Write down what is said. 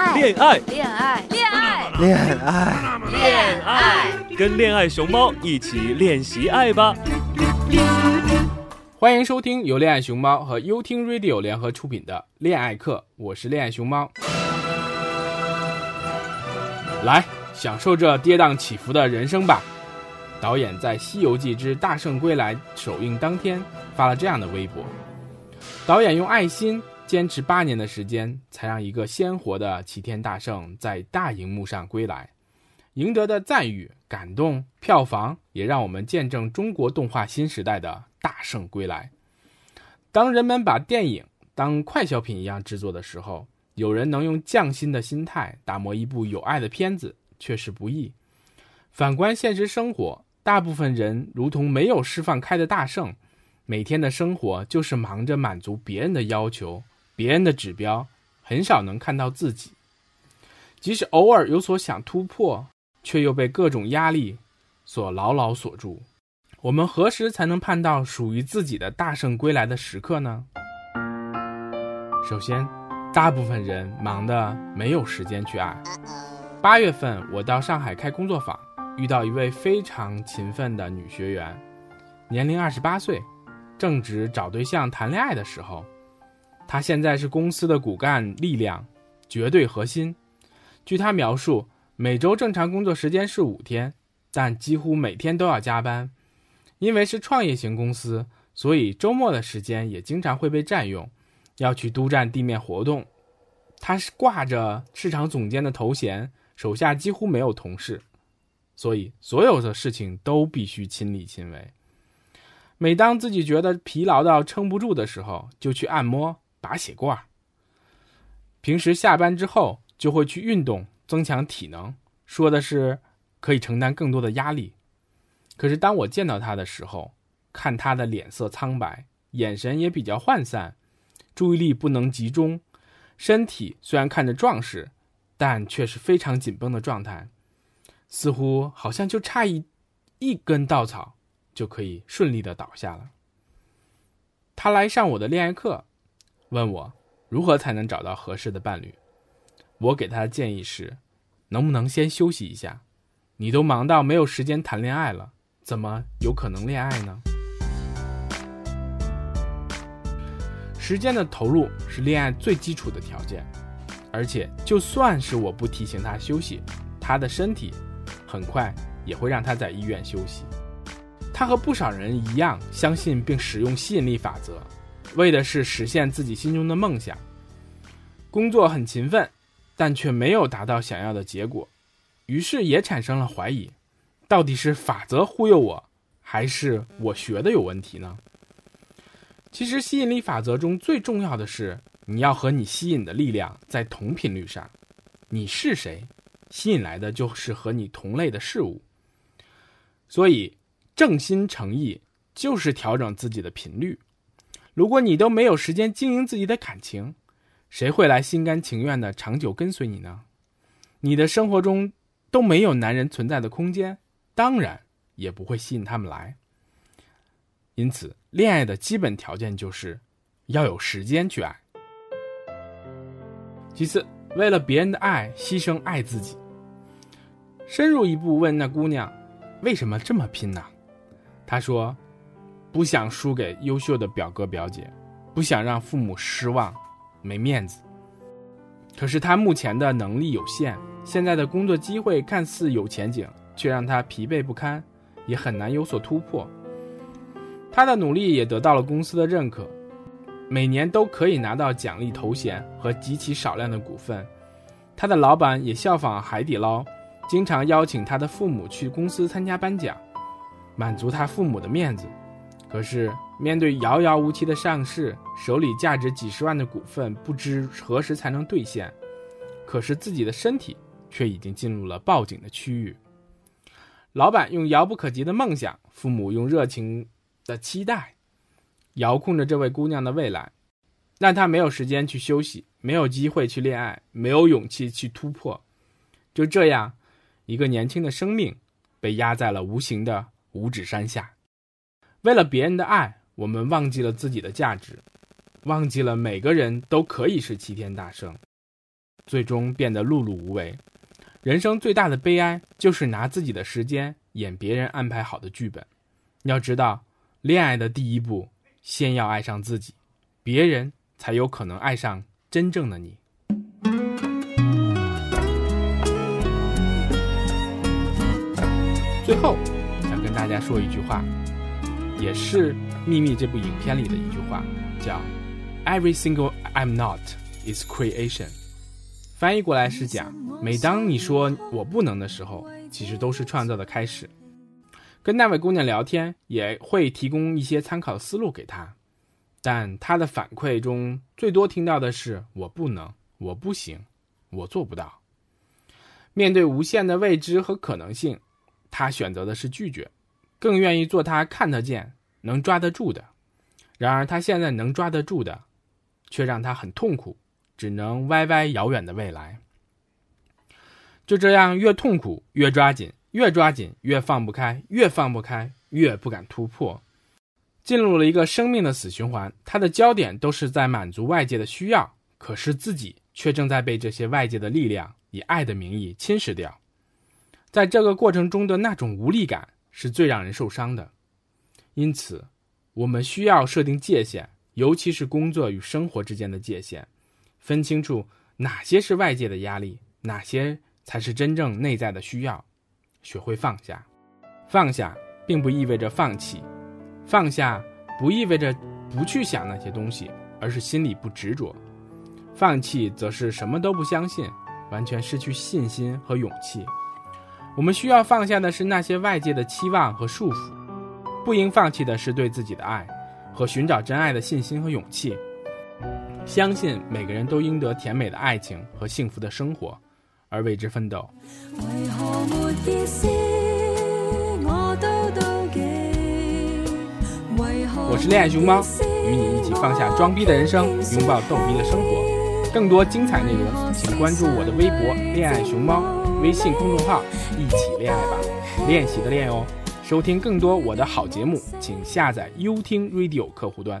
爱，恋爱，恋爱，恋爱，恋爱，恋爱，跟恋爱。熊猫一起练习爱。吧！欢迎收听由恋爱。熊猫和优听 Radio 联合出品的恋爱。课，我是恋爱。熊猫。来，享受这跌宕起伏的人生吧。导演在《西游记之大圣归来》首映当天发了这样的微博：导演用爱。心坚持八年的时间，才让一个鲜活的齐天大圣在大荧幕上归来，赢得的赞誉、感动、票房，也让我们见证中国动画新时代的大圣归来。当人们把电影当快消品一样制作的时候，有人能用匠心的心态打磨一部有爱的片子，确实不易。反观现实生活，大部分人如同没有释放开的大圣，每天的生活就是忙着满足别人的要求、别人的指标，很少能看到自己。即使偶尔有所想突破，却又被各种压力所牢牢锁住。我们何时才能盼到属于自己的大圣归来的时刻呢？首先，大部分人忙得没有时间去爱。八月份，我到上海开工作坊。遇到一位非常勤奋的女学员，年龄二十八岁，正值找对象谈恋爱的时候。他现在是公司的骨干力量，绝对核心。据他描述，每周正常工作时间是五天，但几乎每天都要加班。因为是创业型公司，所以周末的时间也经常会被占用，要去督战地面活动。他是挂着市场总监的头衔，手下几乎没有同事。所以，所有的事情都必须亲力亲为。每当自己觉得疲劳到撑不住的时候，就去按摩、拔血罐。平时下班之后就会去运动，增强体能，说的是可以承担更多的压力。可是当我见到他的时候，看他的脸色苍白，眼神也比较涣散，注意力不能集中，身体虽然看着壮实，但却是非常紧绷的状态。似乎好像就差一一根稻草就可以顺利的倒下了。他来上我的恋爱课，问我如何才能找到合适的伴侣。我给他的建议是：能不能先休息一下？你都忙到没有时间谈恋爱了，怎么有可能恋爱呢？时间的投入是恋爱最基础的条件，而且就算是我不提醒他休息，他的身体。很快也会让他在医院休息。他和不少人一样，相信并使用吸引力法则，为的是实现自己心中的梦想。工作很勤奋，但却没有达到想要的结果，于是也产生了怀疑：到底是法则忽悠我，还是我学的有问题呢？其实，吸引力法则中最重要的是，你要和你吸引的力量在同频率上。你是谁？吸引来的就是和你同类的事物，所以正心诚意就是调整自己的频率。如果你都没有时间经营自己的感情，谁会来心甘情愿的长久跟随你呢？你的生活中都没有男人存在的空间，当然也不会吸引他们来。因此，恋爱的基本条件就是要有时间去爱。其次，为了别人的爱牺牲爱自己。深入一步问那姑娘：“为什么这么拼呢？”她说：“不想输给优秀的表哥表姐，不想让父母失望，没面子。可是他目前的能力有限，现在的工作机会看似有前景，却让他疲惫不堪，也很难有所突破。他的努力也得到了公司的认可，每年都可以拿到奖励头衔和极其少量的股份。他的老板也效仿海底捞。”经常邀请他的父母去公司参加颁奖，满足他父母的面子。可是面对遥遥无期的上市，手里价值几十万的股份不知何时才能兑现，可是自己的身体却已经进入了报警的区域。老板用遥不可及的梦想，父母用热情的期待，遥控着这位姑娘的未来，让她没有时间去休息，没有机会去恋爱，没有勇气去突破。就这样。一个年轻的生命，被压在了无形的五指山下。为了别人的爱，我们忘记了自己的价值，忘记了每个人都可以是齐天大圣。最终变得碌碌无为。人生最大的悲哀就是拿自己的时间演别人安排好的剧本。要知道，恋爱的第一步，先要爱上自己，别人才有可能爱上真正的你。最后，想跟大家说一句话，也是《秘密》这部影片里的一句话，叫 “Every single I'm not is creation”。翻译过来是讲，每当你说我不能的时候，其实都是创造的开始。跟那位姑娘聊天，也会提供一些参考思路给她，但她的反馈中最多听到的是“我不能，我不行，我做不到”。面对无限的未知和可能性。他选择的是拒绝，更愿意做他看得见、能抓得住的。然而，他现在能抓得住的，却让他很痛苦，只能歪歪遥远的未来。就这样，越痛苦越抓紧，越抓紧越放不开，越放不开越不敢突破，进入了一个生命的死循环。他的焦点都是在满足外界的需要，可是自己却正在被这些外界的力量以爱的名义侵蚀掉。在这个过程中的那种无力感是最让人受伤的，因此，我们需要设定界限，尤其是工作与生活之间的界限，分清楚哪些是外界的压力，哪些才是真正内在的需要，学会放下。放下并不意味着放弃，放下不意味着不去想那些东西，而是心里不执着。放弃则是什么都不相信，完全失去信心和勇气。我们需要放下的是那些外界的期望和束缚，不应放弃的是对自己的爱和寻找真爱的信心和勇气。相信每个人都应得甜美的爱情和幸福的生活，而为之奋斗。我是恋爱熊猫，与你一起放下装逼的人生，拥抱逗逼的生活。更多精彩内容，请关注我的微博“恋爱熊猫”。微信公众号“一起恋爱吧”，练习的练哦。收听更多我的好节目，请下载优听 Radio 客户端。